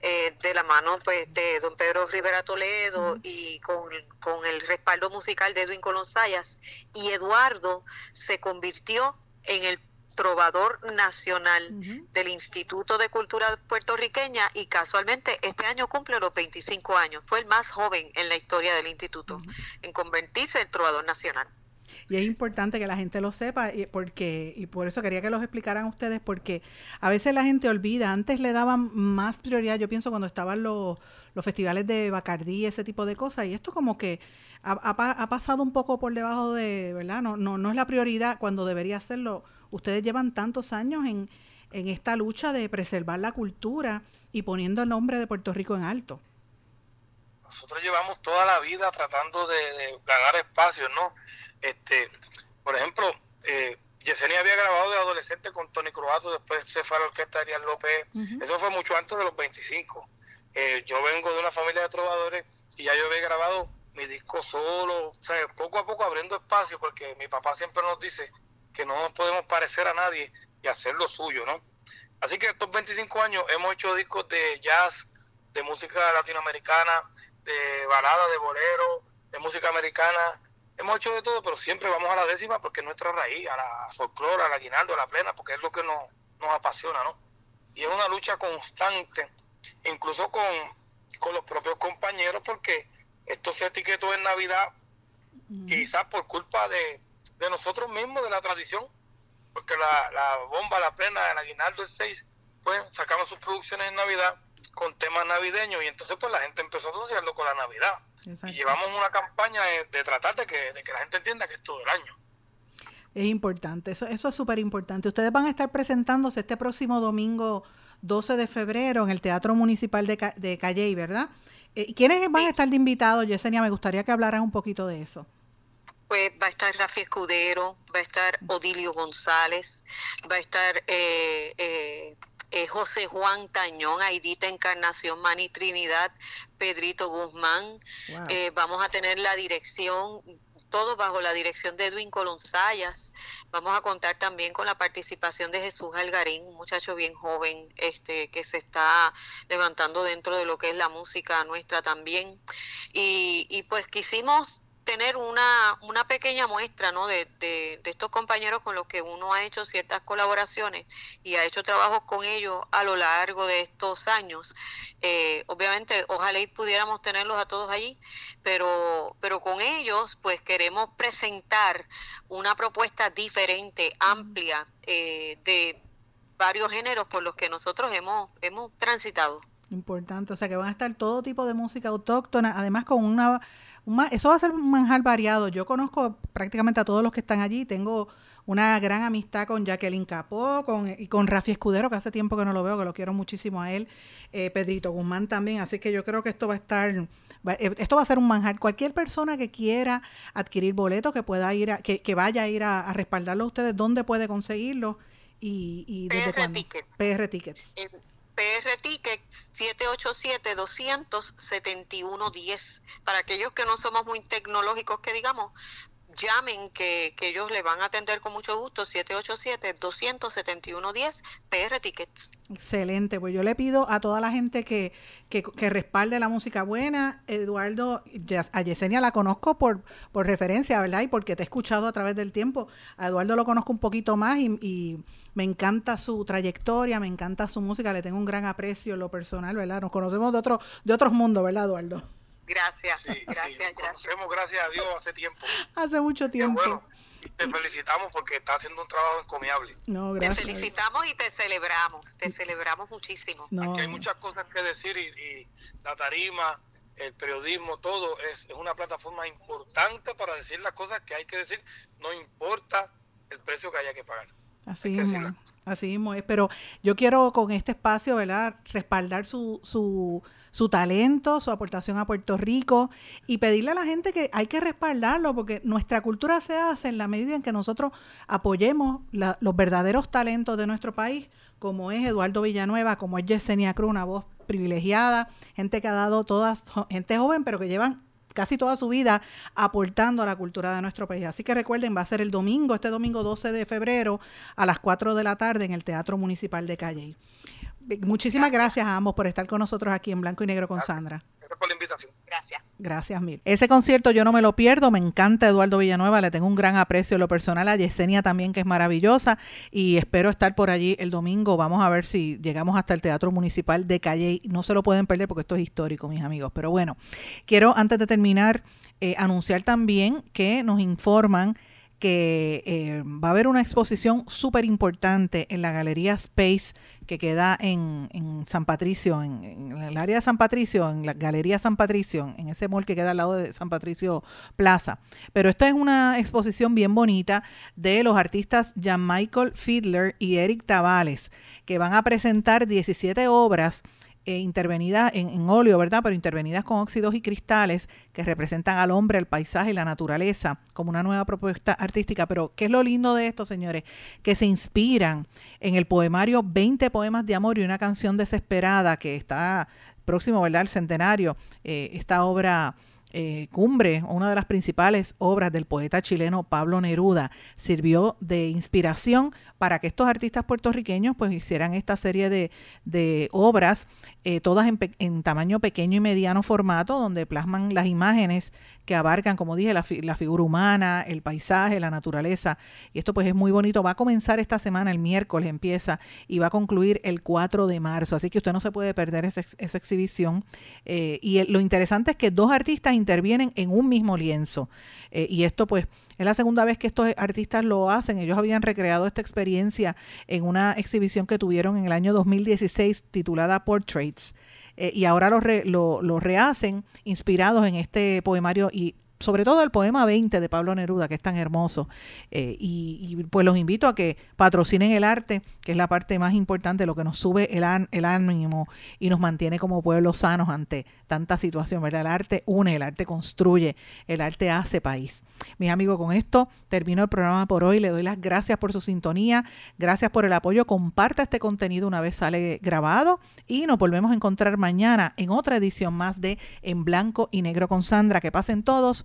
eh, de la mano pues de don Pedro Rivera Toledo y con, con, el respaldo musical de Edwin Colón Sayas. Y Eduardo se convirtió en el trovador nacional del Instituto de Cultura Puertorriqueña y casualmente este año cumple los 25 años. Fue el más joven en la historia del instituto en convertirse en trovador nacional. Y es importante que la gente lo sepa y porque y por eso quería que los explicaran ustedes porque a veces la gente olvida, antes le daban más prioridad, yo pienso cuando estaban los, los festivales de Bacardí, ese tipo de cosas y esto como que ha, ha, pasado un poco por debajo de, ¿verdad? No, no, no es la prioridad cuando debería serlo ustedes llevan tantos años en, en esta lucha de preservar la cultura y poniendo el nombre de Puerto Rico en alto. Nosotros llevamos toda la vida tratando de, ganar espacios, ¿no? Este, por ejemplo, eh, Yesenia había grabado de adolescente con Tony Croato, después se fue a la orquesta de Ariel López. Eso fue mucho antes de los 25. Eh, yo vengo de una familia de trovadores y ya yo había grabado mi disco solo, o sea, poco a poco abriendo espacio, porque mi papá siempre nos dice que no nos podemos parecer a nadie y hacer lo suyo, ¿no? Así que estos 25 años hemos hecho discos de jazz, de música latinoamericana, de balada, de bolero, de música americana. Hemos hecho de todo, pero siempre vamos a la décima porque es nuestra raíz, a la folclore, al aguinaldo, a la plena, porque es lo que nos, nos apasiona, ¿no? Y es una lucha constante, incluso con, con los propios compañeros, porque esto se etiquetó en Navidad, quizás por culpa de, de nosotros mismos, de la tradición, porque la, la bomba, la plena, el aguinaldo, el 6, pues sacamos sus producciones en Navidad con temas navideños y entonces pues la gente empezó a asociarlo con la Navidad. Y llevamos una campaña de, tratar de que, de que la gente entienda que es todo el año. Es importante, eso, eso es súper importante. Ustedes van a estar presentándose este próximo domingo 12 de febrero en el Teatro Municipal de, de Calley, ¿verdad? Eh, ¿y ¿Quiénes van a estar de invitados, Yesenia? Me gustaría que hablaras un poquito de eso. Pues va a estar Rafi Escudero, va a estar Odilio González, va a estar eh, eh, eh, José Juan Tañón, Aidita Encarnación, Mani Trinidad, Pedrito Guzmán. Wow. Eh, vamos a tener la dirección, todo bajo la dirección de Edwin Colonzayas. Vamos a contar también con la participación de Jesús Algarín, un muchacho bien joven este, que se está levantando dentro de lo que es la música nuestra también. Y, y pues quisimos tener una, una pequeña muestra ¿no? de, de, de estos compañeros con los que uno ha hecho ciertas colaboraciones y ha hecho trabajos con ellos a lo largo de estos años. Eh, obviamente, ojalá y pudiéramos tenerlos a todos allí, pero, pero con ellos pues queremos presentar una propuesta diferente, amplia, eh, de varios géneros por los que nosotros hemos, hemos transitado. Importante, o sea que van a estar todo tipo de música autóctona, además con una, eso va a ser un manjar variado. Yo conozco prácticamente a todos los que están allí, tengo una gran amistad con Jacqueline Capó con, y con Rafi Escudero, que hace tiempo que no lo veo, que lo quiero muchísimo a él, eh, Pedrito Guzmán también, así que yo creo que esto va a estar, va- eh, esto va a ser un manjar. Cualquier persona que quiera adquirir boletos, que pueda ir, a, que, que vaya a ir a, a respaldarlo a ustedes, ¿dónde puede conseguirlo? Y, y desde PR cuándo? Ticket. PR Tickets. En PR Ticket 787-271-10. Para aquellos que no somos muy tecnológicos, que digamos, llamen que, que ellos le van a atender con mucho gusto. 787-271-10 PR Tickets. Excelente, pues yo le pido a toda la gente que, que, que respalde la música buena. Eduardo, a Yesenia la conozco por, por referencia, ¿verdad? Y porque te he escuchado a través del tiempo. A Eduardo lo conozco un poquito más y, y me encanta su trayectoria, me encanta su música, le tengo un gran aprecio en lo personal, ¿verdad? Nos conocemos de, otro, de otros mundos, ¿verdad, Eduardo? Gracias, Sí, sí, gracias, nos gracias. conocemos, gracias a Dios, hace tiempo. Hace mucho tiempo. bueno. Y te felicitamos porque estás haciendo un trabajo encomiable. No, Te gracias. felicitamos y te celebramos, te celebramos muchísimo. No. Aquí hay muchas cosas que decir y, y la tarima, el periodismo, todo es, es una plataforma importante para decir las cosas que hay que decir, no importa el precio que haya que pagar. Así mismo, así mismo es. Pero yo quiero con este espacio, ¿verdad?, respaldar su, su, su talento, su aportación a Puerto Rico y pedirle a la gente que hay que respaldarlo porque nuestra cultura se hace en la medida en que nosotros apoyemos los verdaderos talentos de nuestro país, como es Eduardo Villanueva, como es Yesenia Cruz, una voz privilegiada, gente que ha dado todas, gente joven, pero que llevan casi toda su vida aportando a la cultura de nuestro país. Así que recuerden, va a ser el domingo, este domingo 12 de febrero a las 4 de la tarde en el Teatro Municipal de Calle. Muchísimas gracias a ambos por estar con nosotros aquí en Blanco y Negro con Sandra. Gracias invitación. Gracias. Gracias mil. Ese concierto yo no me lo pierdo, me encanta Eduardo Villanueva, le tengo un gran aprecio en lo personal a Yesenia también que es maravillosa y espero estar por allí el domingo. Vamos a ver si llegamos hasta el Teatro Municipal de Calle. No se lo pueden perder porque esto es histórico, mis amigos. Pero bueno, quiero antes de terminar eh, anunciar también que nos informan que eh, va a haber una exposición súper importante en la Galería Space que queda en, San Patricio, en, en el área de San Patricio, en la Galería San Patricio, en ese mall que queda al lado de San Patricio Plaza. Pero esta es una exposición bien bonita de los artistas Jan Michael Fiedler y Eric Tavales, que van a presentar 17 obras eh, intervenidas en, en óleo, ¿verdad? Pero intervenidas con óxidos y cristales que representan al hombre, el paisaje y la naturaleza como una nueva propuesta artística. Pero, ¿qué es lo lindo de esto, señores? Que se inspiran en el poemario 20 poemas de amor y una canción desesperada que está próximo, ¿verdad? Al centenario. Eh, esta obra eh, cumbre, una de las principales obras del poeta chileno Pablo Neruda, sirvió de inspiración para que estos artistas puertorriqueños pues hicieran esta serie de, de obras, eh, todas en, en tamaño pequeño y mediano formato, donde plasman las imágenes que abarcan, como dije, la, fi- la figura humana, el paisaje, la naturaleza. Y esto pues es muy bonito. Va a comenzar esta semana, el miércoles empieza, y va a concluir el 4 de marzo. Así que usted no se puede perder esa, ex- esa exhibición. Eh, y lo interesante es que dos artistas intervienen en un mismo lienzo. Eh, y esto pues es la segunda vez que estos artistas lo hacen. Ellos habían recreado esta experiencia en una exhibición que tuvieron en el año 2016 titulada Portraits. Eh, y ahora lo, lo rehacen inspirados en este poemario y sobre todo el poema 20 de Pablo Neruda, que es tan hermoso. Eh, y, y, pues los invito a que patrocinen el arte, que es la parte más importante, lo que nos sube el, el ánimo y nos mantiene como pueblos sanos ante tanta situación, ¿verdad? El arte une, el arte construye, el arte hace país. Mis amigos, con esto termino el programa por hoy. Le doy las gracias por su sintonía, gracias por el apoyo. Comparta este contenido una vez sale grabado y nos volvemos a encontrar mañana en otra edición más de En Blanco y Negro con Sandra. Que pasen todos.